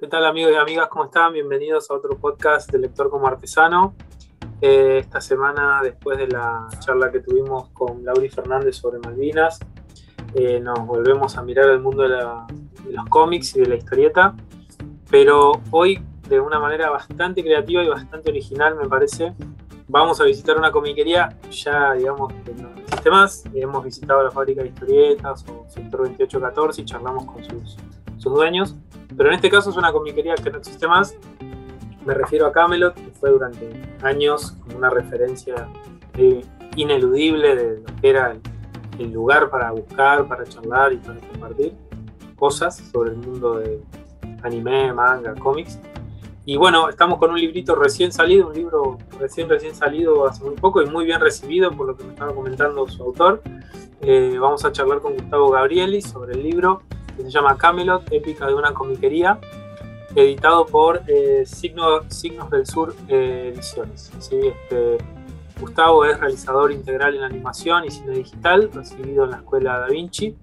¿Qué tal amigos y amigas? ¿Cómo están? Bienvenidos a otro podcast de Lector como Artesano. Eh, esta semana, después de la charla que tuvimos con Lauri Fernández sobre Malvinas, eh, nos volvemos a mirar el mundo de, los cómics y de la historieta, pero hoy de una manera bastante creativa y bastante original, me parece. Vamos a visitar una comiquería, ya digamos que no existe más. Hemos visitado la fábrica de historietas o Sector 2814 y charlamos con sus, sus dueños pero en este caso es una comiquería que no existe más. Me refiero a Camelot, que fue durante años como una referencia eh, ineludible de lo que era el, lugar para buscar, para charlar y para compartir cosas sobre el mundo de anime, manga, cómics. Y bueno, estamos con un librito recién salido, un libro recién recién salido hace muy poco y muy bien recibido por lo que me estaba comentando su autor. Eh, vamos a charlar con Gustavo Gabrieli sobre el libro se llama Camelot, épica de una comiquería, editado por eh, Signos del Sur eh, Ediciones. Este, Gustavo es realizador integral en animación y cine digital, recibido en la Escuela Da Vinci.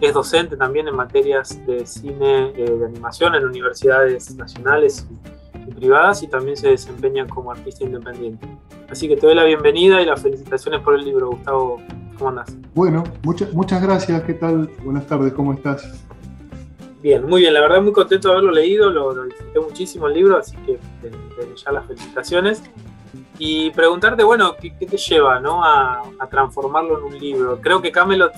Es docente también en materias de cine eh, de animación en universidades nacionales y, y, privadas y también se desempeña como artista independiente. Así que te doy la bienvenida y las felicitaciones por el libro, Gustavo. ¿Cómo andas? Bueno, muchas muchas gracias. ¿Qué tal? Buenas tardes, ¿cómo estás? Bien, muy bien, la verdad muy contento de haberlo leído, lo, disfruté muchísimo el libro, así que desde ya las felicitaciones. Y preguntarte, bueno, ¿qué, te lleva ¿no? a, transformarlo en un libro? Creo que Camelot,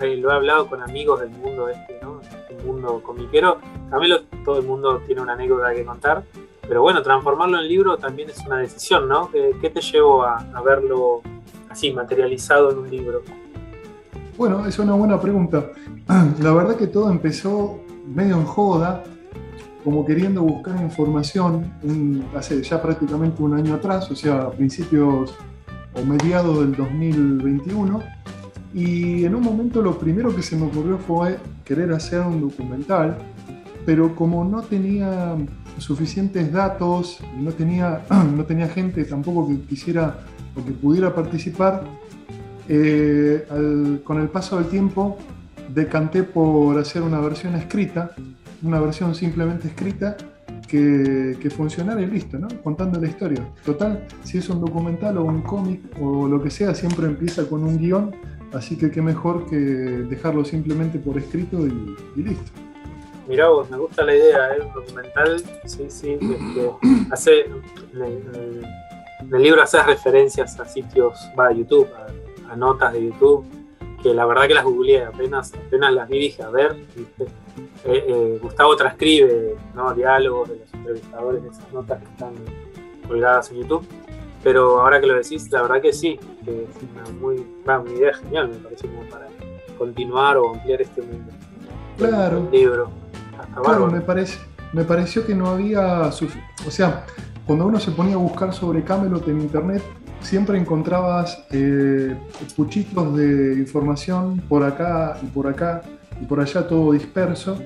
eh, lo he hablado con amigos del mundo este, ¿no? El mundo comiquero, Camelot todo el mundo tiene una anécdota que contar, pero bueno, transformarlo en libro también es una decisión, ¿no? ¿Qué, te llevó a, a verlo así, materializado en un libro? Bueno, es una buena pregunta. La verdad que todo empezó medio en joda, como queriendo buscar información hace ya prácticamente un año atrás, o sea, principios o mediados del 2021. Y en un momento lo primero que se me ocurrió fue querer hacer un documental, pero como no tenía suficientes datos, no tenía, no tenía gente tampoco que quisiera o que pudiera participar, eh, con el paso del tiempo decanté por hacer una versión escrita, una versión simplemente escrita que, que, funcionara y listo, ¿no? Contando la historia. Total, si es un documental o un cómic o lo que sea, siempre empieza con un guion, así que qué mejor que dejarlo simplemente por escrito y, listo. Mirá vos, me gusta la idea, ¿eh? Un documental, sí, sí, este, hace, en el, libro haces referencias a sitios, va a YouTube, a notas de YouTube que la verdad que las googleé, apenas, apenas las vi dije, a ver, eh, eh, Gustavo transcribe ¿no? diálogos de los entrevistadores de esas notas que están colgadas en YouTube, pero ahora que lo decís, la verdad que sí, que es una, muy, una idea genial, me parece, como para continuar o ampliar este mundo. Claro. libro. claro, me, parece, me pareció que no había, o sea, cuando uno se ponía a buscar sobre Camelot en internet, siempre encontrabas eh, puchitos de información por acá y por acá y por allá todo disperso.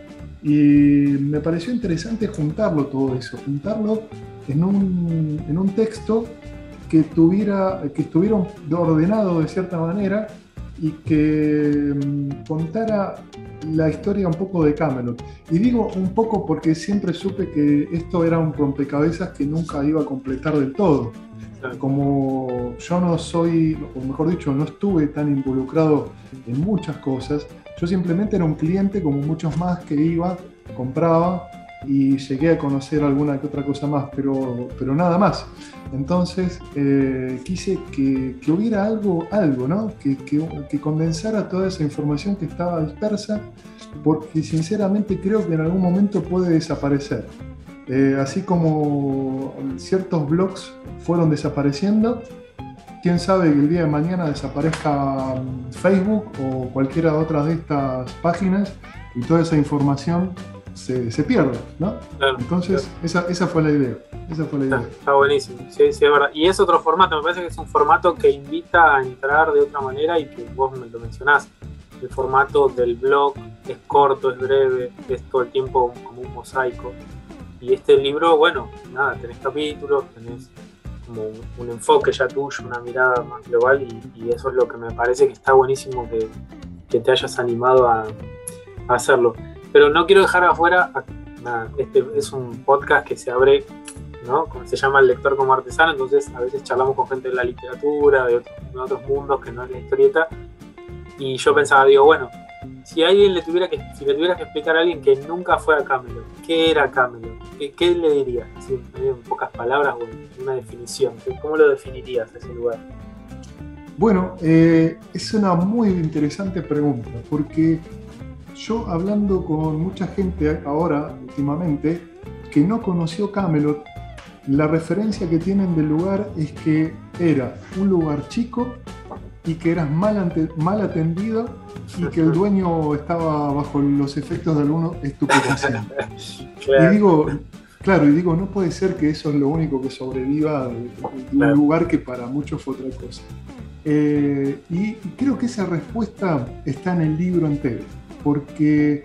Y me pareció interesante juntarlo todo eso, juntarlo en un, en un texto que, tuviera, que estuviera ordenado de cierta manera y que mm, contara la historia un poco de Camelot. Y digo un poco porque siempre supe que esto era un rompecabezas que nunca iba a completar del todo como yo no soy, o mejor dicho, no estuve tan involucrado en muchas cosas, yo simplemente era un cliente como muchos más que iba, compraba y llegué a conocer alguna que otra cosa más, pero, pero nada más. Entonces eh, quise que, que, hubiera algo, algo ¿no? Que, que, que, condensara toda esa información que estaba dispersa, porque sinceramente creo que en algún momento puede desaparecer. Eh, así como ciertos blogs fueron desapareciendo, quién sabe que el día de mañana desaparezca mm, Facebook o cualquiera de otras de estas páginas y toda esa información se, se pierde, ¿no? Entonces, Esa, esa, fue la idea. Esa fue la idea. Está, buenísimo, sí, sí, es verdad. Y es otro formato, me parece que es un formato que invita a entrar de otra manera y que vos me lo mencionás. El formato del blog es corto, es breve, es todo el tiempo como un mosaico. Y este libro, bueno, nada, tenés capítulos, tenés como un, enfoque ya tuyo, una mirada más global y, eso es lo que me parece que está buenísimo que, te hayas animado a, hacerlo. Pero no quiero dejar afuera nada, este es un podcast que se abre, ¿no? Como se llama el lector como artesano, entonces a veces charlamos con gente de la literatura, de otros, mundos que no es la historieta. Y yo pensaba, digo, bueno, si alguien le tuviera que, si le tuvieras que explicar a alguien que nunca fue a Camelot, ¿qué era Camelot? ¿Qué, le dirías? en pocas palabras o en una definición. ¿Cómo lo definirías ese lugar? Bueno, eh, es una muy interesante pregunta, porque yo hablando con mucha gente ahora, últimamente, que no conoció Camelot, la referencia que tienen del lugar es que era un lugar chico y que eras mal, mal atendido y que el dueño estaba bajo los efectos de algunos estupefaciente. Y digo, claro, y digo, no puede ser que eso es lo único que sobreviva de, un lugar que para muchos fue otra cosa. Eh, y creo que esa respuesta está en el libro entero, porque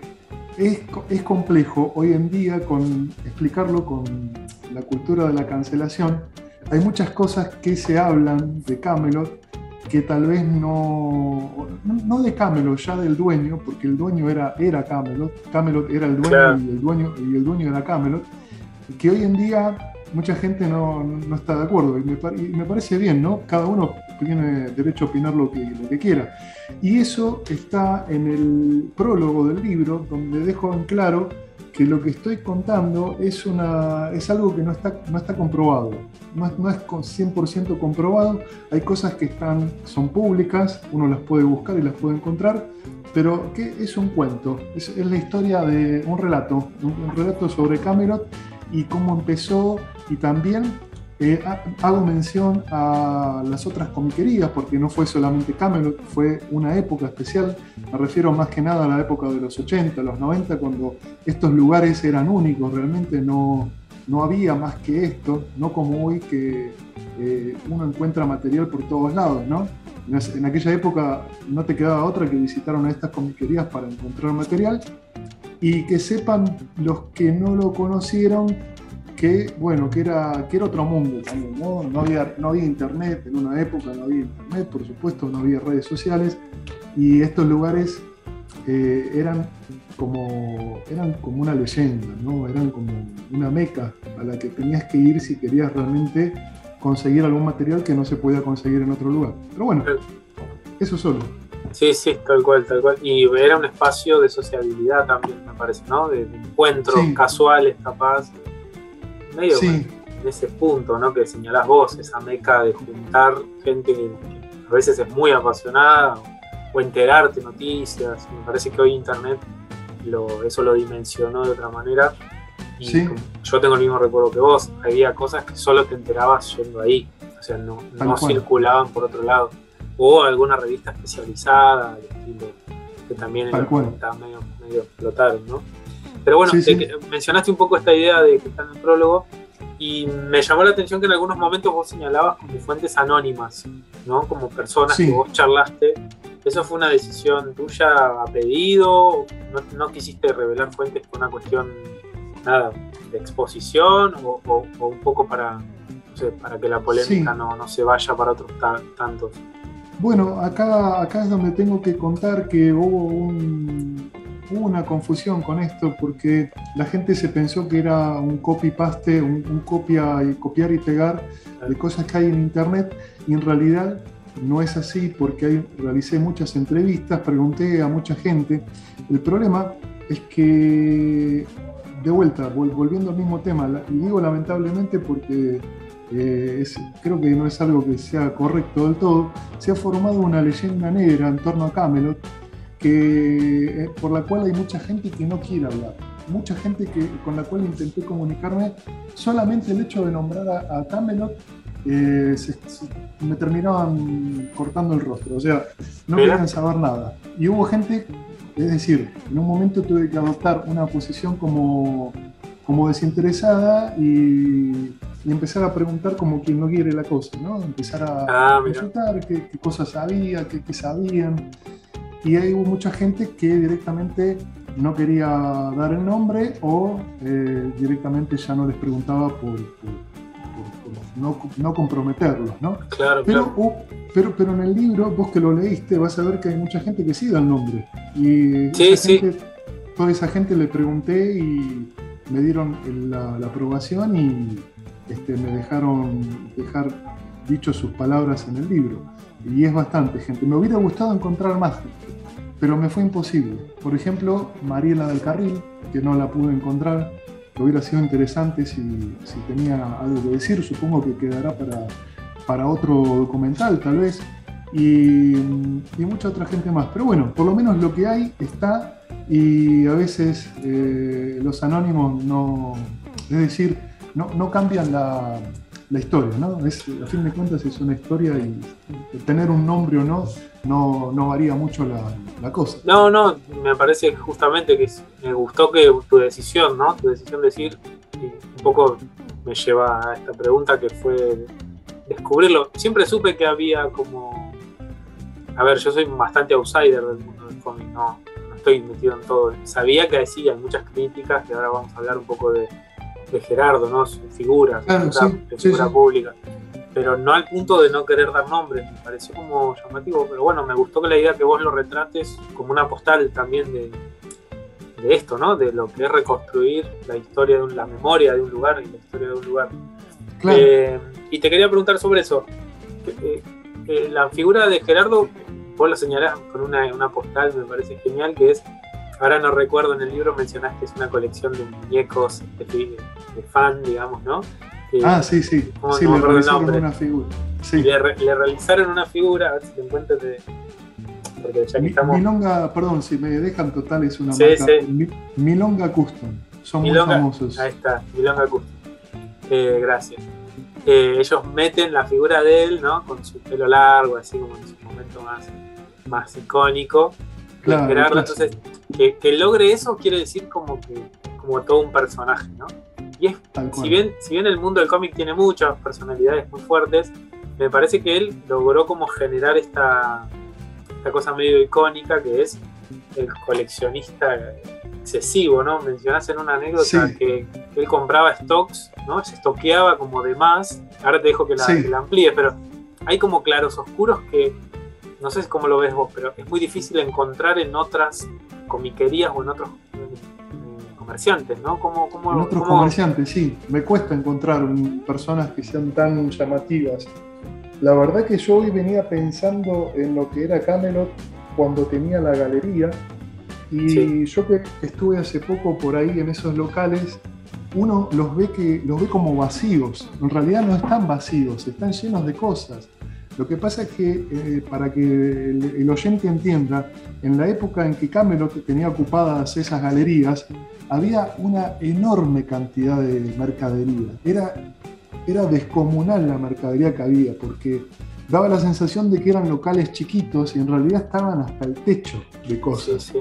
es, es, complejo hoy en día con explicarlo con la cultura de la cancelación. Hay muchas cosas que se hablan de Camelot que tal vez no, no de Camelot, ya del dueño, porque el dueño era, era Camelot, Camelot era el dueño, y el dueño y el dueño era Camelot, que hoy en día mucha gente no, no está de acuerdo y me, me, parece bien, ¿no? Cada uno tiene derecho a opinar lo que, lo que quiera. Y eso está en el prólogo del libro, donde dejo en claro que lo que estoy contando es, una, es algo que no está, no está comprobado, no no es 100% comprobado, hay cosas que están, son públicas, uno las puede buscar y las puede encontrar, pero ¿qué es un cuento? Es, es la historia de un relato, un, un relato sobre Camelot y cómo empezó y también eh, hago mención a las otras comiquerías, porque no fue solamente Camelot, fue una época especial. Me refiero más que nada a la época de los 80, los 90, cuando estos lugares eran únicos, realmente no, no había más que esto, no como hoy que eh, uno encuentra material por todos lados, ¿no? En aquella época no te quedaba otra que visitar una de estas comiquerías para encontrar material y que sepan los que no lo conocieron que, bueno, que era, que era otro mundo también, ¿no? No había, no había internet en una época, no había internet, por supuesto, no había redes sociales, y estos lugares eh, eran, como, eran como una leyenda, ¿no? Eran como una meca a la que tenías que ir si querías realmente conseguir algún material que no se podía conseguir en otro lugar. Pero bueno, eso solo. Sí, sí, tal cual, tal cual. Y era un espacio de sociabilidad también, me parece, ¿no? De, encuentros casuales, capaz medio en ese punto ¿no? que señalás vos, esa meca de juntar gente que a veces es muy apasionada o enterarte noticias. Me parece que hoy Internet lo, eso lo dimensionó de otra manera. Y yo tengo el mismo recuerdo que vos, había cosas que solo te enterabas yendo ahí, o sea, no, no circulaban por otro lado. O alguna revista especializada, que también estaba medio, medio explotaron, ¿no? Pero bueno, mencionaste un poco esta idea de que está en el prólogo y me llamó la atención que en algunos momentos vos señalabas como fuentes anónimas, ¿no? Como personas que vos charlaste. ¿Eso fue una decisión tuya a pedido? ¿No, quisiste revelar fuentes por una cuestión, nada, de exposición o, un poco para, no sé, para que la polémica no, no, se vaya para otros tantos? Bueno, acá, acá es donde tengo que contar que hubo un, hubo una confusión con esto porque la gente se pensó que era un copy-paste, un, copia y copiar y pegar de cosas que hay en internet y en realidad no es así porque realicé muchas entrevistas, pregunté a mucha gente. El problema es que, de vuelta, volviendo al mismo tema, y digo lamentablemente porque eh, creo que no es algo que sea correcto del todo, se ha formado una leyenda negra en torno a Camelot que, eh, por la cual hay mucha gente que no quiere hablar. Mucha gente que, con la cual intenté comunicarme, solamente el hecho de nombrar a, Camelot eh, me terminaban cortando el rostro, o sea, no querían saber nada. Y hubo gente, es decir, en un momento tuve que adoptar una posición como, como desinteresada y, empezar a preguntar como quien no quiere la cosa, ¿no? Empezar a ah, consultar qué, cosas sabía, qué, qué sabían y ahí hubo mucha gente que directamente no quería dar el nombre o eh, directamente ya no les preguntaba por, no, comprometerlos, ¿no? Claro, pero, pero, pero en el libro, vos que lo leíste, vas a ver que hay mucha gente que sí da el nombre. Y sí, sí. toda esa gente le pregunté y, me dieron la, aprobación y este, me dejaron dejar dicho sus palabras en el libro. Y es bastante gente. Me hubiera gustado encontrar más pero me fue imposible. Por ejemplo, Mariela del Carril, que no la pude encontrar, que hubiera sido interesante si, si tenía algo que decir. Supongo que quedará para, para otro documental, tal vez. Y, y, mucha otra gente más. Pero bueno, por lo menos lo que hay está y a veces eh, los anónimos no, es decir, no, no cambian la, la historia, ¿no? Es, a fin de cuentas es una historia y tener un nombre o no no, varía mucho la, cosa. No, no, me parece justamente que me gustó que tu decisión, ¿no? Tu decisión de decir, y un poco me lleva a esta pregunta que fue descubrirlo. Siempre supe que había como... A ver, yo soy bastante outsider del mundo del cómic, no, no estoy metido en todo. Sabía que decía muchas críticas, que ahora vamos a hablar un poco de de Gerardo, ¿no? Su figura, su figura, pública. Pero no al punto de no querer dar nombres, me pareció como llamativo. Pero bueno, me gustó que la idea que vos lo retrates como una postal también de, de esto, ¿no? De lo que es reconstruir la historia de la memoria de un lugar y la historia de un lugar. Eh, y te quería preguntar sobre eso. Eh, eh, la figura de Gerardo, vos la señalás con una, una postal, me parece genial, que es ahora no recuerdo, en el libro mencionaste que es una colección de muñecos de, fan, digamos, ¿no? ah, sí, sí. sí, le realizaron una figura. Sí. Le, realizaron una figura, a ver si te encuentras de. Porque ya que estamos... Milonga, perdón, si me dejan total, es una marca. Sí. Milonga Custom. Son muy famosos. Ahí está, Milonga Custom. Eh, gracias. Eh, ellos meten la figura de él, ¿no? Con su pelo largo, así como en su momento más, más icónico. Claro, entonces que, logre eso quiere decir como que como todo un personaje, ¿no? Y es, si bien, si bien el mundo del cómic tiene muchas personalidades muy fuertes, me parece que él logró como generar esta, esta cosa medio icónica que es el coleccionista excesivo, ¿no? Mencionás en una anécdota que, él compraba stocks, ¿no? Se estoqueaba como de más. Ahora te dejo que la, que la amplíe, pero hay como claros oscuros que no sé cómo lo ves vos, pero es muy difícil encontrar en otras comiquerías o en otros mm, comerciantes, ¿no? ¿Cómo, en otros comerciantes, sí. Me cuesta encontrar personas que sean tan llamativas. La verdad que yo hoy venía pensando en lo que era Camelot cuando tenía la galería y yo que estuve hace poco por ahí en esos locales, uno los ve, que, los ve como vacíos. En realidad no están vacíos, están llenos de cosas. Lo que pasa es que, eh, para que el, oyente entienda, en la época en que Camelot tenía ocupadas esas galerías, había una enorme cantidad de mercadería. Era, era descomunal la mercadería que había, porque daba la sensación de que eran locales chiquitos y en realidad estaban hasta el techo de cosas.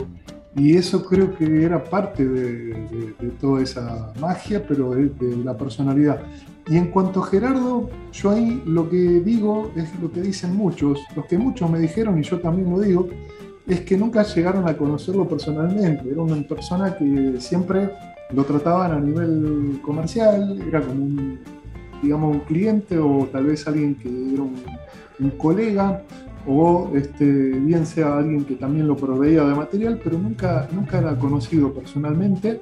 Y eso creo que era parte de, toda esa magia, pero de, la personalidad. Y en cuanto a Gerardo, yo ahí lo que digo es lo que dicen muchos, los que muchos me dijeron y yo también lo digo, es que nunca llegaron a conocerlo personalmente. Era una persona que siempre lo trataban a nivel comercial, era como un, digamos, un cliente o tal vez alguien que era un, colega o este, bien sea alguien que también lo proveía de material, pero nunca, nunca era conocido personalmente.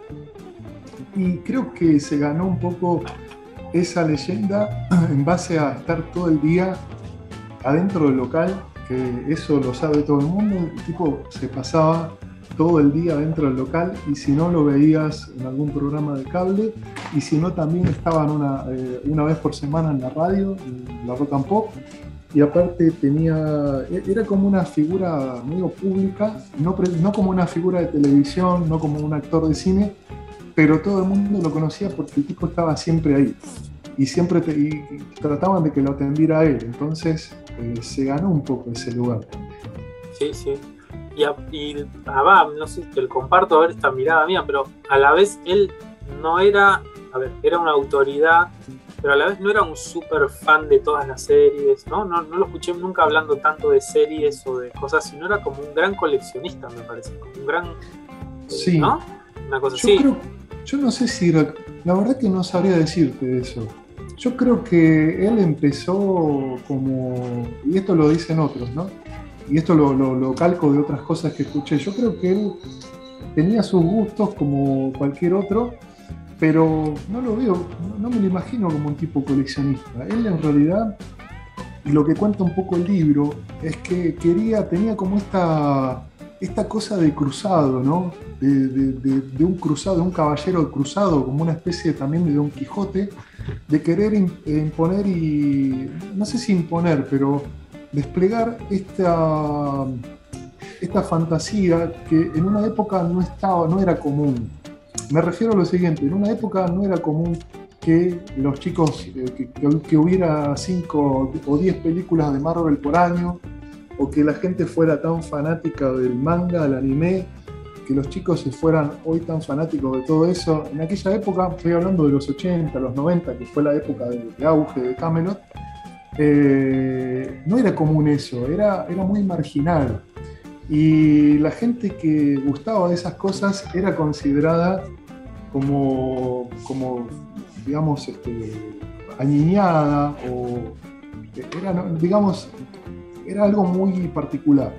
Y creo que se ganó un poco esa leyenda en base a estar todo el día adentro del local, que eso lo sabe todo el mundo, el tipo se pasaba todo el día dentro del local y si no lo veías en algún programa de cable y si no también estaban una, eh, una vez por semana en la radio, en la Rock and Pop y aparte tenía, e-, era como una figura medio pública, no, no como una figura de televisión, no como un actor de cine, pero todo el mundo lo conocía porque el tipo estaba siempre ahí y siempre trataban de que lo atendiera a él, entonces eh, se ganó un poco ese lugar. Sí, sí. Y, y ah, no sé, te lo comparto a ver esta mirada mía, pero a la vez él no era, a ver, era una autoridad, pero a la vez no era un súper fan de todas las series, ¿no? ¿no? No lo escuché nunca hablando tanto de series o de cosas, sino era como un gran coleccionista, me parece, como un gran... Sí. ¿No? Una cosa así. Yo no sé si, la verdad que no sabría decirte eso. Yo creo que él empezó como, y esto lo dicen otros, ¿no? Y esto lo, lo, calco de otras cosas que escuché. Yo creo que él tenía sus gustos como cualquier otro, pero no lo veo, no me lo imagino como un tipo coleccionista. Él en realidad, lo que cuenta un poco el libro, es que quería, tenía como esta, esta cosa de cruzado, ¿no? De, un cruzado, un caballero cruzado, como una especie también de Don Quijote, de querer imponer y, no sé si imponer, pero desplegar esta, esta fantasía que en una época no, estaba, no era común. Me refiero a lo siguiente, en una época no era común que los chicos, eh, que, hubiera 5 o 10 películas de Marvel por año, o que la gente fuera tan fanática del manga, del anime, que los chicos se fueran hoy tan fanáticos de todo eso. En aquella época, estoy hablando de los 80, los 90, que fue la época de, auge de Camelot, eh, no era común eso, era, era muy marginal. Y la gente que gustaba de esas cosas era considerada como, como digamos, este, o era, digamos, era algo muy particular.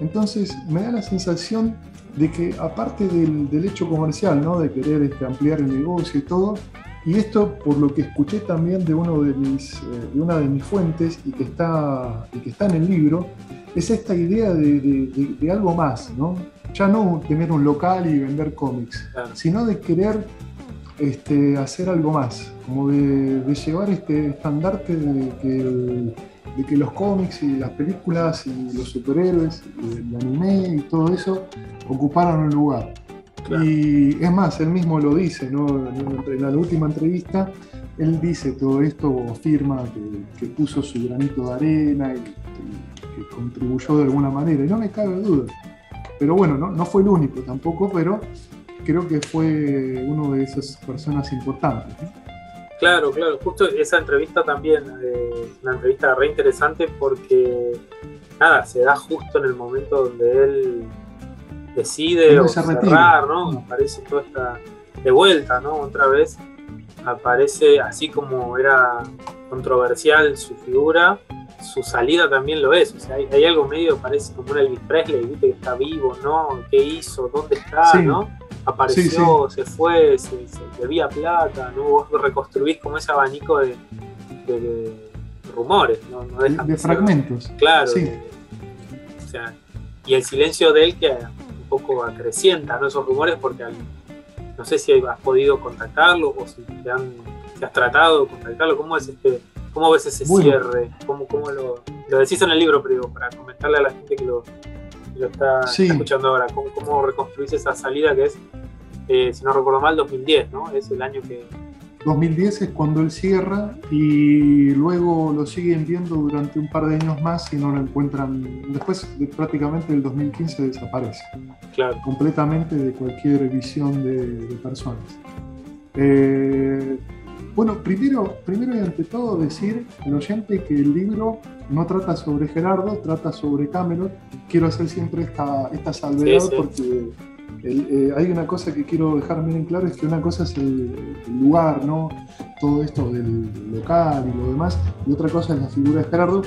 Entonces me da la sensación de que aparte del, hecho comercial, ¿no? de querer este, ampliar el negocio y todo, y esto por lo que escuché también de, uno de, mis, eh, de una de mis fuentes y que, está, y que está en el libro, es esta idea de, algo más, ¿no? Ya no tener un local y vender cómics, sino de querer este, hacer algo más, como de, llevar este estandarte de que, de que los cómics y las películas y los superhéroes, y el anime y todo eso ocuparan un lugar. Y es más, él mismo lo dice, ¿no? en la última entrevista, él dice todo esto, afirma que, puso su granito de arena y, que contribuyó de alguna manera, y no me cabe duda. Pero bueno, no, no fue el único tampoco, pero creo que fue uno de esas personas importantes. Claro, claro, justo esa entrevista también, eh, una entrevista re interesante porque, nada, se da justo en el momento donde él decide o cerrar, ¿no? Aparece toda esta, de vuelta, ¿no? Otra vez aparece así como era controversial su figura, su salida también lo es. O sea, hay, algo medio, parece como un Elvis Presley, ¿viste? Que está vivo, ¿no? ¿Qué hizo? ¿Dónde está? ¿no? Apareció, se fue, se, debía plata, ¿no? Vos reconstruís como ese abanico de, rumores, ¿no? de, fragmentos. Claro. o sea, y el silencio de él que un poco acrecienta ¿no? esos rumores porque no sé si has podido contactarlo o si te han, has tratado de contactarlo. ¿Cómo es este ¿Cómo ves ese cierre? ¿Cómo, cómo lo, lo, decís en el libro, pero para comentarle a la gente que lo, está, escuchando ahora? ¿Cómo, ¿Cómo, reconstruís esa salida que es, eh, si no recuerdo mal, 2010, ¿no? Es el año que... 2010 es cuando él cierra y luego lo siguen viendo durante un par de años más y no lo encuentran. Después, de, prácticamente el 2015 desaparece. Claro. Completamente de cualquier visión de, de personas. Eh, bueno, primero, primero y ante todo decir al oyente que el libro no trata sobre Gerardo, trata sobre Camelot. Quiero hacer siempre esta, esta salvedad porque eh, hay una cosa que quiero dejar bien en claro, es que una cosa es el, lugar, ¿no? Todo esto del local y lo demás, y otra cosa es la figura de Gerardo,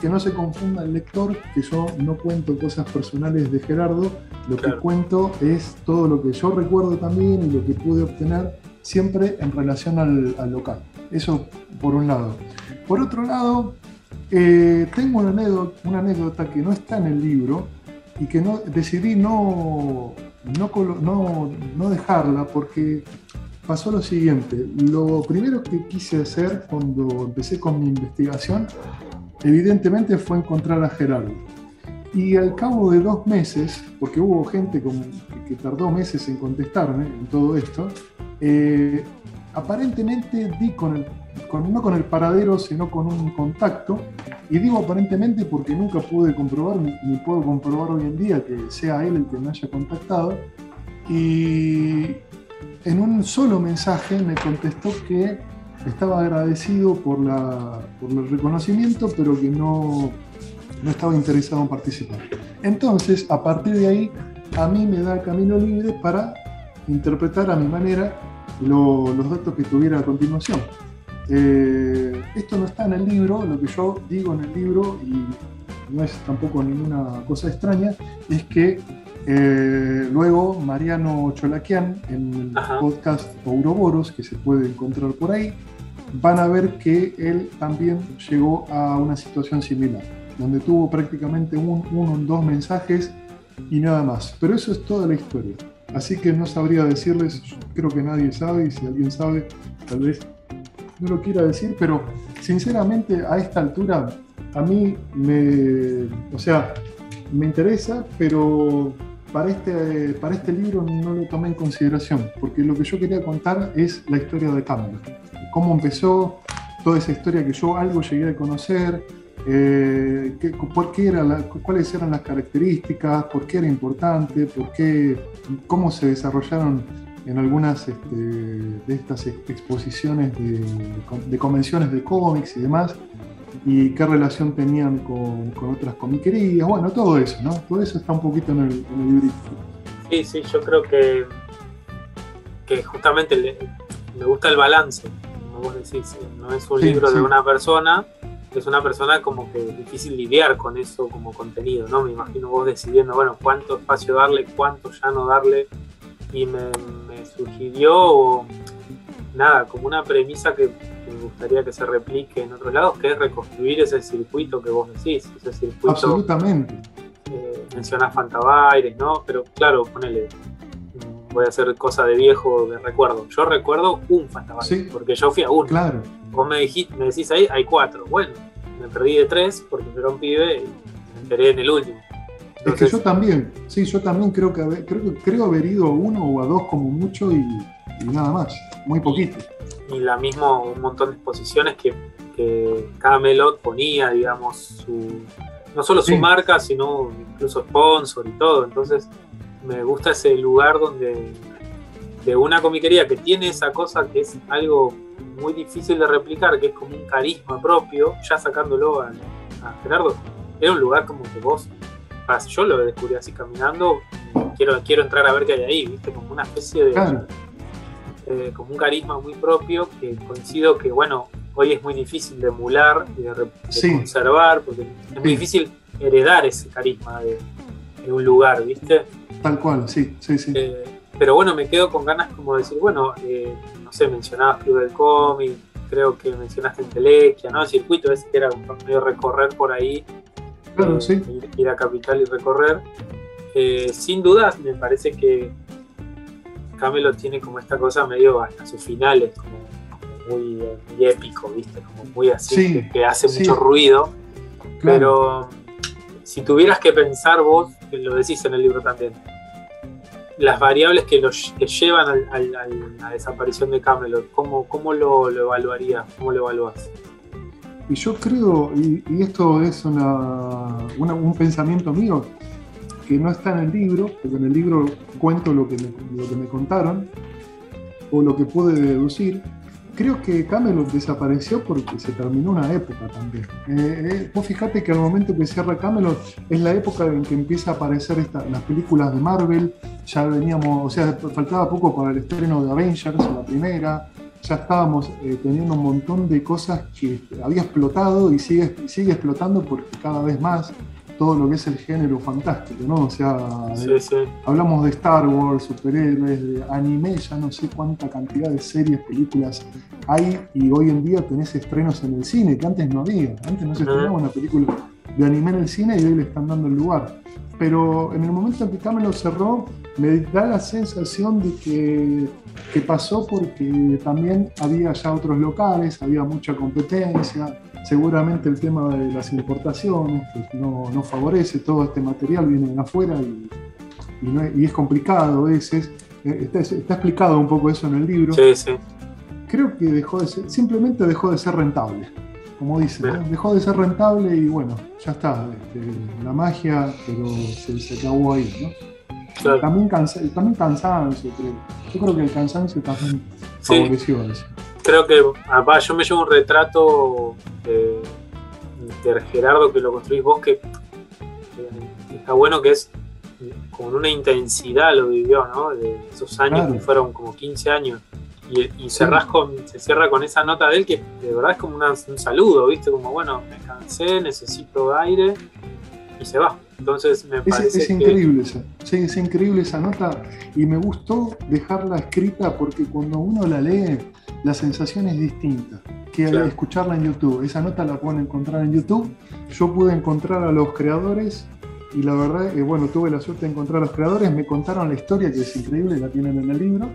que no se confunda el lector, que yo no cuento cosas personales de Gerardo, lo que cuento es todo lo que yo recuerdo también y lo que pude obtener siempre en relación al, local. Eso por un lado. Por otro lado, eh, tengo una anécdota, una anécdota, que no está en el libro y que no, decidí no, no, no, dejarla porque pasó lo siguiente. Lo primero que quise hacer cuando empecé con mi investigación, evidentemente fue encontrar a Gerardo. Y al cabo de dos meses, porque hubo gente que tardó meses en contestarme en todo esto, eh, aparentemente di con el, no con el paradero, sino con un contacto. Y digo aparentemente porque nunca pude comprobar, ni, puedo comprobar hoy en día que sea él el que me haya contactado. Y en un solo mensaje me contestó que estaba agradecido por, la, por el reconocimiento, pero que no, no estaba interesado en participar. Entonces, a partir de ahí, a mí me da camino libre para interpretar a mi manera los datos que tuviera a continuación. Eh, esto no está en el libro, lo que yo digo en el libro, y no es tampoco ninguna cosa extraña, es que Eh, luego, Mariano Cholaquian, en el podcast Ouroboros, que se puede encontrar por ahí, van a ver que él también llegó a una situación similar, donde tuvo prácticamente un, uno o dos mensajes y nada más. Pero eso es toda la historia. Así que no sabría decirles, creo que nadie sabe, y si alguien sabe, tal vez no lo quiera decir, pero sinceramente a esta altura a mí me, o sea, me interesa, pero para este, para este libro no lo tomé en consideración, porque lo que yo quería contar es la historia de Campbell. Cómo empezó, toda esa historia que yo algo llegué a conocer, eh, por qué era cuáles eran las características, por qué era importante, por qué, cómo se desarrollaron en algunas este, de estas exposiciones de, de, convenciones de cómics y demás, y qué relación tenían con, con, otras comiquerías, bueno, todo eso, ¿no? Todo eso está un poquito en el, en el librito. Sí, sí, yo creo que, que justamente me gusta el balance, como vos decís, no es un libro de una persona, es una persona como que difícil lidiar con eso como contenido, ¿no? Me imagino vos decidiendo, bueno, cuánto espacio darle, cuánto ya no darle, y me, me sugirió, nada, como una premisa que me gustaría que se replique en otros lados, que es reconstruir ese circuito que vos decís, ese circuito. Absolutamente. Eh, mencionás Fantabaires, ¿no? Pero claro, ponele, voy a hacer cosa de viejo de recuerdo. Yo recuerdo un Fantabaires, porque yo fui a uno. Claro. Vos me, dijiste, me decís ahí, hay cuatro. Bueno, me perdí de tres porque yo era un pibe y me enteré en el último. es que yo también, sí, yo también creo que creo, creo haber ido a uno o a dos como mucho y, y nada más, muy poquito y la mismo un montón de exposiciones que, que Camelot ponía, digamos, su, no solo su marca, sino incluso sponsor y todo. Entonces me gusta ese lugar donde de una comiquería que tiene esa cosa que es algo muy difícil de replicar, que es como un carisma propio, ya sacándolo a, Gerardo, era un lugar como que vos, yo lo descubrí así caminando, quiero, quiero entrar a ver qué hay ahí, viste, como una especie de... Eh, como un carisma muy propio que coincido que, bueno, hoy es muy difícil de emular y de, conservar, porque es muy difícil heredar ese carisma de, un lugar, ¿viste? Tal cual, sí, sí, sí. Eh, pero bueno, me quedo con ganas como de decir, bueno, eh, no sé, mencionabas Club del Cómic, creo que mencionaste Entelequia, ¿no? El circuito ese que era medio recorrer por ahí. Claro, sí. Ir a Capital y recorrer. sin duda, me parece que Camelot tiene como esta cosa medio hasta sus finales, como, muy, épico, ¿viste? Como muy así, que, hace mucho ruido. Pero si tuvieras que pensar vos, lo decís en el libro también, las variables que, los, llevan a la desaparición de Camelot, ¿cómo, cómo lo, evaluarías? ¿Cómo lo evaluás? Y yo creo, y, esto es una, un pensamiento mío, que no está en el libro, porque en el libro cuento lo que me, lo que me contaron o lo que pude deducir. Creo que Camelot desapareció porque se terminó una época también. Eh, eh, vos fíjate que al momento que cierra Camelot es la época en que empieza a aparecer las películas de Marvel. Ya veníamos, o sea, faltaba poco para el estreno de Avengers, la primera. Ya estábamos eh, teniendo un montón de cosas que había explotado y sigue, sigue explotando porque cada vez más todo lo que es el género fantástico, ¿no? O sea, hablamos de Star Wars, superhéroes, de anime, ya no sé cuánta cantidad de series, películas hay y hoy en día tenés estrenos en el cine que antes no había. Antes no se estrenaba una película de anime en el cine y hoy le están dando el lugar. Pero en el momento en que Camelot cerró, me da la sensación de que, que pasó porque también había ya otros locales, había mucha competencia, seguramente el tema de las importaciones pues, no, no, favorece, todo este material viene de afuera y, y, es complicado a veces. Eh, está, está, explicado un poco eso en el libro. Sí, sí. Creo que dejó de ser, simplemente dejó de ser rentable, como dicen, dejó de ser rentable y bueno, ya está, este, la magia, pero se, se acabó ahí, ¿no? También, también cansancio, creo. Yo creo que el cansancio también favoreció eso creo que yo me llevo un retrato de, Gerardo que lo construís vos que, está bueno que es con una intensidad lo vivió, ¿no? De esos años que fueron como 15 años. Y, cerrás con, se cierra con esa nota de él que de verdad es como un saludo, ¿viste? Como, bueno, me cansé, necesito aire y se va. Entonces me parece. Es, increíble esa. Sí, es increíble esa nota. Y me gustó dejarla escrita porque cuando uno la lee, la sensación es distinta que escucharla en YouTube. Esa nota la pueden encontrar en YouTube. Yo pude encontrar a los creadores y la verdad, eh, bueno, tuve la suerte de encontrar a los creadores, me contaron la historia que es increíble, la tienen en el libro.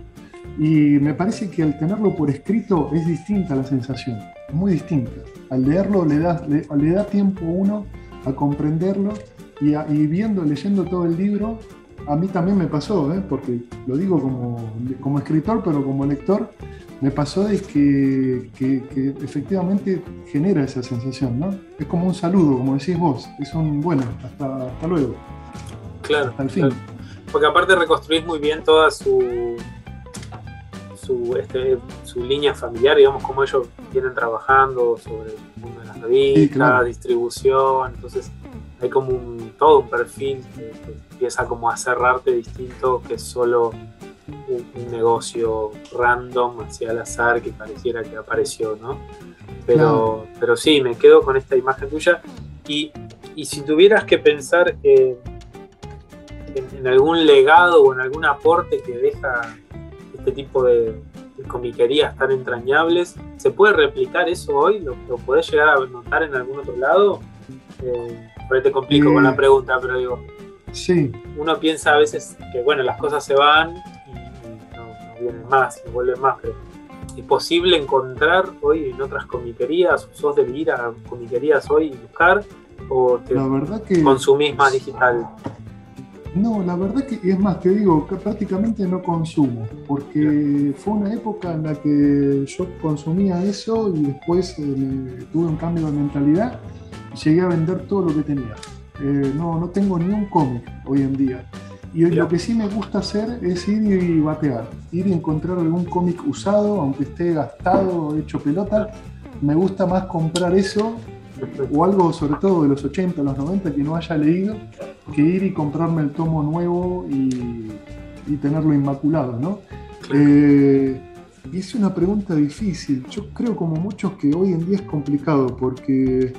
Y me parece que al tenerlo por escrito es distinta la sensación, muy distinta. Al leerlo le da, le, da tiempo uno a comprenderlo y, y, viendo, leyendo todo el libro, a mí también me pasó, ¿eh? porque lo digo como, como escritor, pero como lector, me pasó de que, que, efectivamente genera esa sensación, ¿no? Es como un saludo, como decís vos, es un bueno, hasta, hasta luego. Claro. Hasta el fin. Porque aparte reconstruís muy bien toda su su, este, su línea familiar, digamos, cómo ellos vienen trabajando sobre el mundo de las revistas, distribución, entonces hay como un, todo un perfil que, empieza como a cerrarte distinto que solo un, negocio random hacia al azar que pareciera que apareció, ¿no? Pero, pero sí, me quedo con esta imagen tuya y, y si tuvieras que pensar en, en algún legado o en algún aporte que deja este tipo de, comiquerías tan entrañables. ¿Se puede replicar eso hoy? ¿Lo, lo podés llegar a notar en algún otro lado? Eh, por ahí te complico con la eh, pregunta, pero digo, sí. uno piensa a veces que bueno, las cosas se van vienen más, no vuelven más, pero ¿es posible encontrar hoy en otras comiquerías? ¿Sos de ir a comiquerías hoy y buscar? ¿O te la verdad que consumís más digital? No, la verdad que es más, te digo, que prácticamente no consumo, porque fue una época en la que yo consumía eso y después eh, tuve un cambio de mentalidad y llegué a vender todo lo que tenía. Eh, no, no tengo ni un cómic hoy en día. Y lo que sí me gusta hacer es ir y batear, ir y encontrar algún cómic usado, aunque esté gastado, hecho pelota. Me gusta más comprar eso o algo sobre todo de los 80, los 90 que no haya leído, que ir y comprarme el tomo nuevo y, tenerlo inmaculado, ¿no? Eh, y es una pregunta difícil. Yo creo como muchos que hoy en día es complicado porque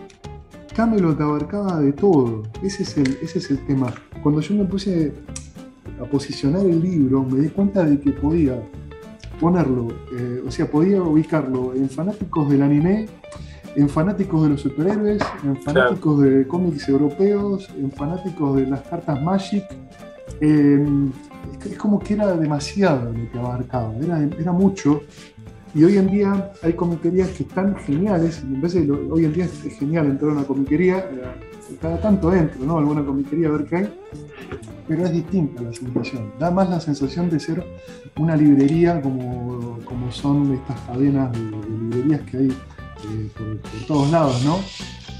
Camelot abarcaba de todo. Ese es el, ese es el tema. Cuando yo me puse a posicionar el libro, me di cuenta de que podía ponerlo, eh, o sea, podía ubicarlo en fanáticos del anime en fanáticos de los superhéroes, en fanáticos de cómics europeos, en fanáticos de las cartas Magic. es como que era demasiado lo que abarcaba, era, era mucho. Y hoy en día hay comiquerías que están geniales. En vez de hoy en día es genial entrar a una comiquería, eh, cada tanto entro, ¿no? Alguna comiquería a ver qué hay. Pero es distinta la sensación. Da más la sensación de ser una librería como, como son estas cadenas de librerías que hay eh, por, todos lados, ¿no?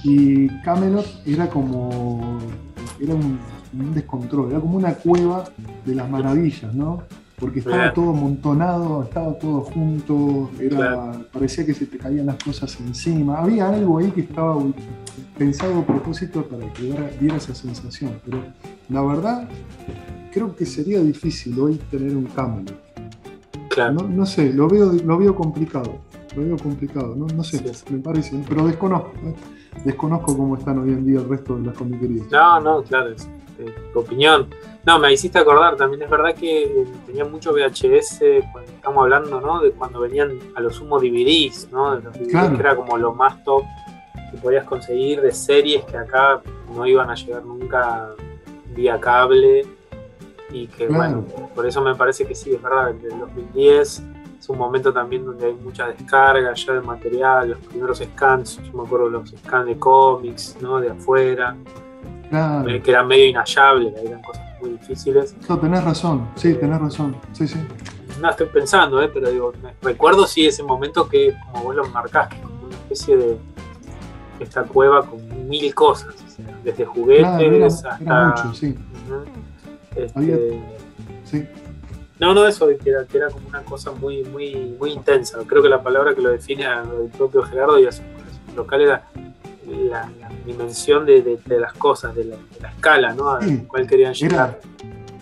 Y Camelot era como, era un, descontrol, era como una cueva de las maravillas, ¿no? Porque estaba todo amontonado, estaba todo junto, era, parecía que se te caían las cosas encima. Había algo ahí que estaba pensado a propósito para que diera, esa sensación. Pero la verdad, creo que sería difícil hoy tener un Camelot. No, no, sé, lo veo, lo veo complicado lo veo complicado, no, sé, me parece, pero desconozco, ¿eh? desconozco cómo están hoy en día el resto de las comiquerías. No, no, claro, es tu opinión. No, me hiciste acordar, también es verdad que eh, tenía mucho VHS cuando estamos hablando, ¿no? De cuando venían a los sumo DVDs, ¿no? De los DVDs que era como lo más top que podías conseguir de series que acá no iban a llegar nunca vía cable y que bueno, por eso me parece que sí, es verdad, desde el 2010 es un momento también donde hay mucha descarga ya de material, los primeros scans, yo me acuerdo de los scans de cómics, ¿no? De afuera, eh, que eran medio inhallables, eran cosas muy difíciles. No, tenés razón, sí, tenés razón, sí, sí. No, estoy pensando, ¿eh? pero digo, recuerdo sí ese momento que, como vos lo marcaste, como una especie de esta cueva con mil cosas, desde juguetes hasta... mucho, sí. Este, sí no, no, eso, que era, que era como una cosa muy, muy, muy intensa. Creo que la palabra que lo define el propio Gerardo y a su, local era la, dimensión de, las cosas, de la, escala, ¿no? A la cual querían llegar.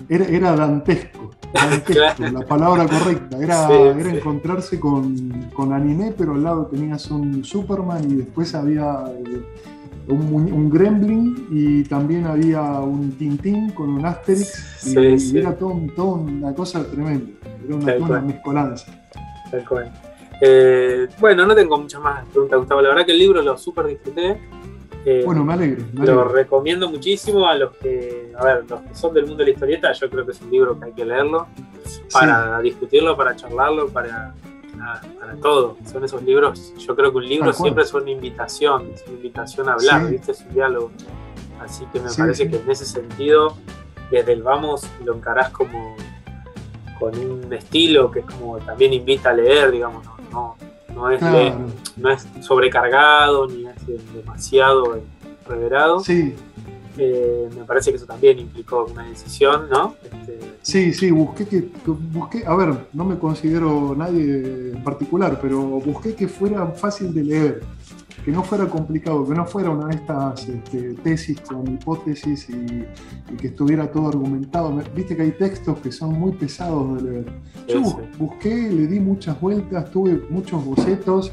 Era, era, dantesco, dantesco la palabra correcta. Era, era encontrarse con, con, anime, pero al lado tenías un Superman y después había. un, gremlin y también había un Tintín con un Asterix y, era todo, una cosa tremenda, era una, una mezcolanza. Tal cual. Eh, bueno, no tengo muchas más preguntas, Gustavo. La verdad que el libro lo súper disfruté. Eh, bueno, me alegro, Lo recomiendo muchísimo a los que, a ver, los que son del mundo de la historieta. Yo creo que es un libro que hay que leerlo para discutirlo, para charlarlo, para, para todo. Son esos libros. Yo creo que un libro siempre es una invitación, es una invitación a hablar, ¿viste? Es un diálogo. Así que me parece que en ese sentido, desde el vamos lo encarás como con un estilo que es como también invita a leer, digamos, no, no, es, no es sobrecargado ni es demasiado reverado. Sí. Eh, me parece que eso también implicó una decisión, ¿no? Este... Sí, sí, busqué que, busqué, a ver, no me considero nadie en particular, pero busqué que fuera fácil de leer que no fuera complicado, que no fuera una de estas este, tesis con hipótesis y, que estuviera todo argumentado. Viste que hay textos que son muy pesados de leer. Yo busqué, le di muchas vueltas, tuve muchos bocetos,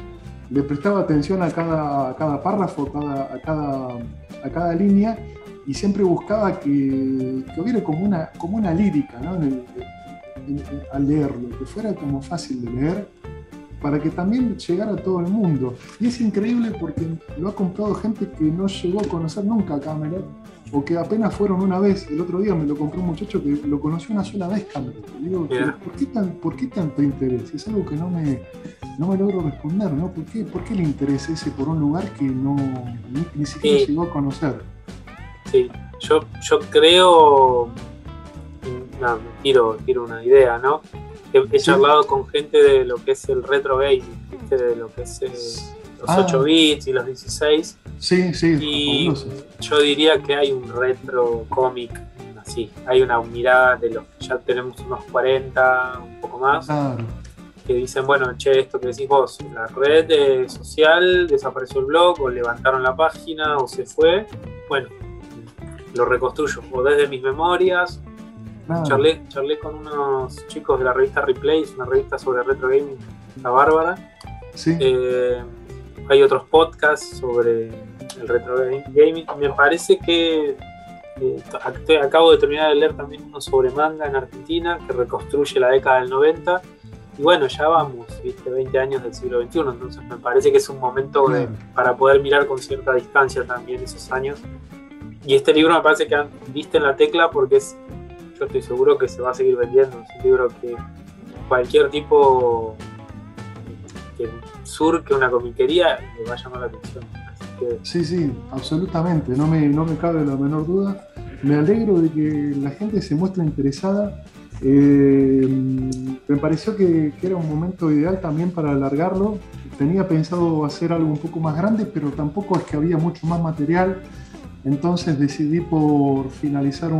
le prestaba atención a cada, cada párrafo, a, cada, a cada línea y siempre buscaba que, hubiera como una, como una lírica ¿no? al leerlo, que fuera como fácil de leer para que también llegara a todo el mundo. Y es increíble porque lo ha comprado gente que no llegó a conocer nunca a Camelot, o que apenas fueron una vez. El otro día me lo compró un muchacho que lo conoció una sola vez Camelot. digo, ¿por qué, tan, ¿por qué tanto interés? Es algo que no me, no me logro responder, ¿no? ¿Por qué, ¿Por qué el interés ese por un lugar que no ni, siquiera llegó a conocer? Sí, yo, yo creo, no, tiro, tiro una idea, ¿no? He, charlado con gente de lo que es el retro gaming, de lo que es eh, los 8 ah. bits y los 16. Sí, sí. Y yo diría que hay un retro cómic así, hay una mirada de los que ya tenemos unos 40, un poco más. Que dicen, bueno, che, esto que decís vos, la red social, desapareció el blog, o levantaron la página, o se fue. Bueno, lo reconstruyo, o desde mis memorias, Charlé, con unos chicos de la revista Replays, una revista sobre retro gaming, la bárbara. Eh, hay otros podcasts sobre el retro gaming. Me parece que eh, acabo de terminar de leer también uno sobre manga en Argentina que reconstruye la década del 90. Y bueno, ya vamos, ¿viste? 20 años del siglo XXI, entonces me parece que es un momento para poder mirar con cierta distancia también esos años. Y este libro me parece que viste en la tecla porque es estoy seguro que se va a seguir vendiendo. Es un libro que cualquier tipo que surque una comiquería le va a llamar la atención. Sí, sí, absolutamente, no me, no me cabe la menor duda. Me alegro de que la gente se muestre interesada. Eh, me pareció que, que, era un momento ideal también para alargarlo. Tenía pensado hacer algo un poco más grande, pero tampoco es que había mucho más material. Entonces decidí por finalizar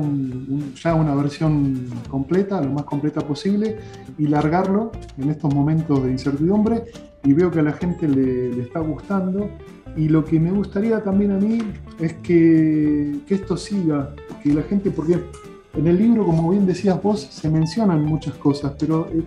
ya una versión completa, lo más completa posible, y largarlo en estos momentos de incertidumbre. Y veo que a la gente le, está gustando. Y lo que me gustaría también a mí es que, esto siga, que la gente, porque en el libro, como bien decías vos, se mencionan muchas cosas, pero eh,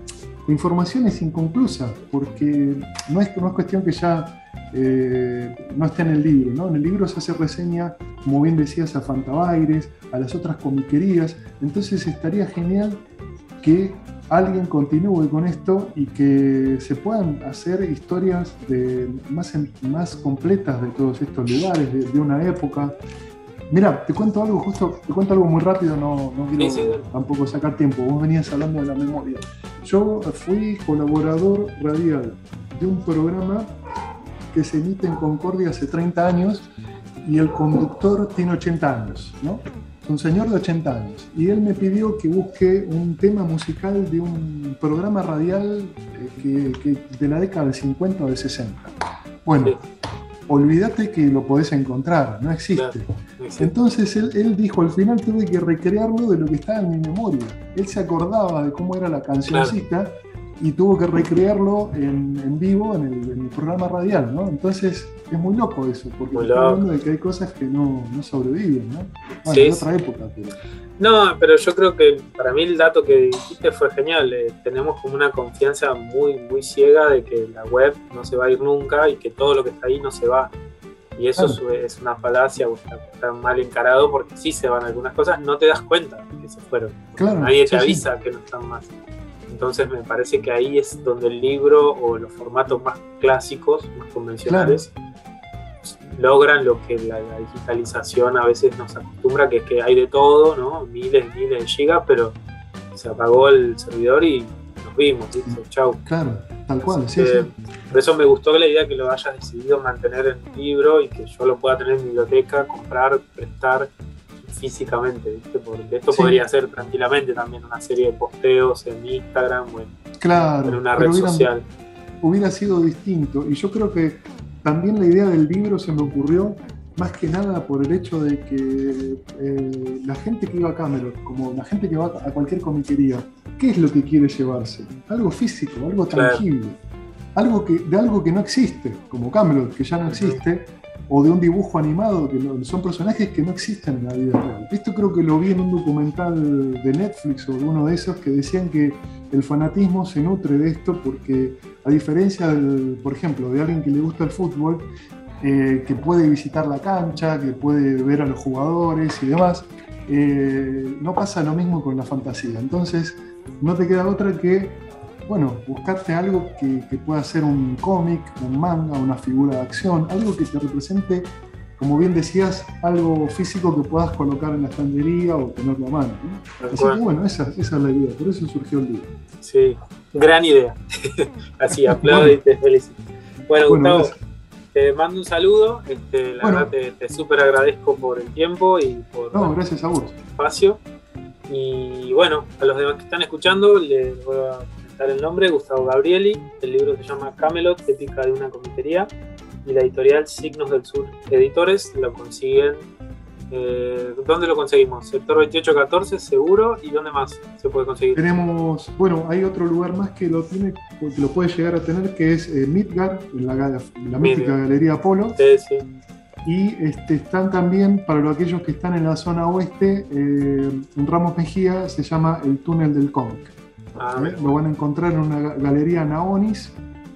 la información es inconclusa, porque no es, cuestión que ya eh, no está en el libro. ¿no? En el libro se hace reseña, como bien decías, a Fantabaires, a las otras comiquerías. Entonces estaría genial que alguien continúe con esto y que se puedan hacer historias más completas de todos estos lugares, de, una época. Mira, te cuento algo justo, te cuento algo muy rápido, no, no quiero tampoco sacar tiempo. Vos venías hablando de la memoria. Yo fui colaborador radial de un programa que se emite en Concordia hace 30 años y el conductor tiene 80 años, ¿no? Un señor de 80 años. Y él me pidió que busque un tema musical de un programa radial eh, que, de la década del 50 o del 60. Bueno, olvídate que lo podés encontrar, no existe. Entonces él, él, dijo, al final tuve que recrearlo de lo que estaba en mi memoria. Él se acordaba de cómo era la cancioncita y tuvo que recrearlo en, vivo en el, programa radial, ¿no? Entonces es muy loco eso, porque está hablando de que hay cosas que no, sobreviven, ¿no? Bueno, en otra época, pero... No, pero yo creo que para mí el dato que dijiste fue genial. Eh, tenemos como una confianza muy, muy ciega de que la web no se va a ir nunca y que todo lo que está ahí no se va. Y eso es, una falacia o está, mal encarado porque sí se van algunas cosas, no te das cuenta que se fueron. Nadie te avisa que no están más. Entonces me parece que ahí es donde el libro o los formatos más clásicos, más convencionales, logran lo que la, digitalización a veces nos acostumbra, que es que hay de todo, ¿no? Miles y miles de gigas, pero se apagó el servidor y nos vimos, ¿viste? Chau. Claro, tal cual, sí, Por eso me gustó la idea que lo hayas decidido mantener en el libro y que yo lo pueda tener en mi biblioteca, comprar, prestar físicamente, ¿viste? Porque esto podría ser tranquilamente también una serie de posteos en Instagram o en, una red social. Hubiera sido distinto y yo creo que también la idea del libro se me ocurrió más que nada por el hecho de que eh, la gente que iba a Camelot, como la gente que va a cualquier comiquería, ¿qué es lo que quiere llevarse? Algo físico, algo tangible, algo que, de algo que no existe, como Camelot, que ya no existe, o de un dibujo animado, que son personajes que no existen en la vida real. Esto creo que lo vi en un documental de Netflix o de uno de esos que decían que el fanatismo se nutre de esto porque a diferencia, del, por ejemplo, de alguien que le gusta el fútbol, eh, que puede visitar la cancha, que puede ver a los jugadores y demás, eh, no pasa lo mismo con la fantasía. Entonces, no te queda otra que bueno, buscarte algo que, pueda ser un cómic, un manga, una figura de acción, algo que te represente, como bien decías, algo físico que puedas colocar en la estantería o tenerlo a mano. Así que bueno, esa, es la idea, por eso surgió el libro. Sí, gran idea. Así, aplaudo y te felicito. Bueno, Gustavo, te mando un saludo, este, la verdad te, súper agradezco por el tiempo y por no, gracias a vos. el espacio. Y bueno, a los demás que están escuchando, les voy a el nombre, Gustavo Gabrieli. El libro se llama Camelot, épica de una comitería. Y la editorial Signos del Sur Editores lo consiguen. Eh, ¿Dónde lo conseguimos? Sector 2814, seguro. ¿Y dónde más se puede conseguir? Tenemos, bueno, hay otro lugar más que lo tiene, que lo puede llegar a tener, que es eh, Midgar, en la, la mítica Galería Polo. Sí, sí. Y este, están también, para aquellos que están en la zona oeste, eh, en Ramos Mejía se llama el Túnel del Cómic. Ah, lo van a encontrar en una galería Naonis.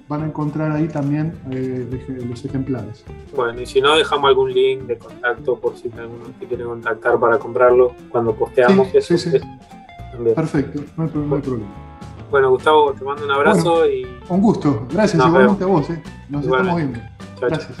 Van a encontrar ahí también eh, los ejemplares. Bueno, y si no, dejamos algún link de contacto por si alguno te quiere contactar para comprarlo cuando posteamos. Sí, sí, Perfecto, no hay, problema. Bueno, Gustavo, te mando un abrazo y. Un gusto, gracias igualmente a vos. Eh. Nos estamos viendo. Gracias.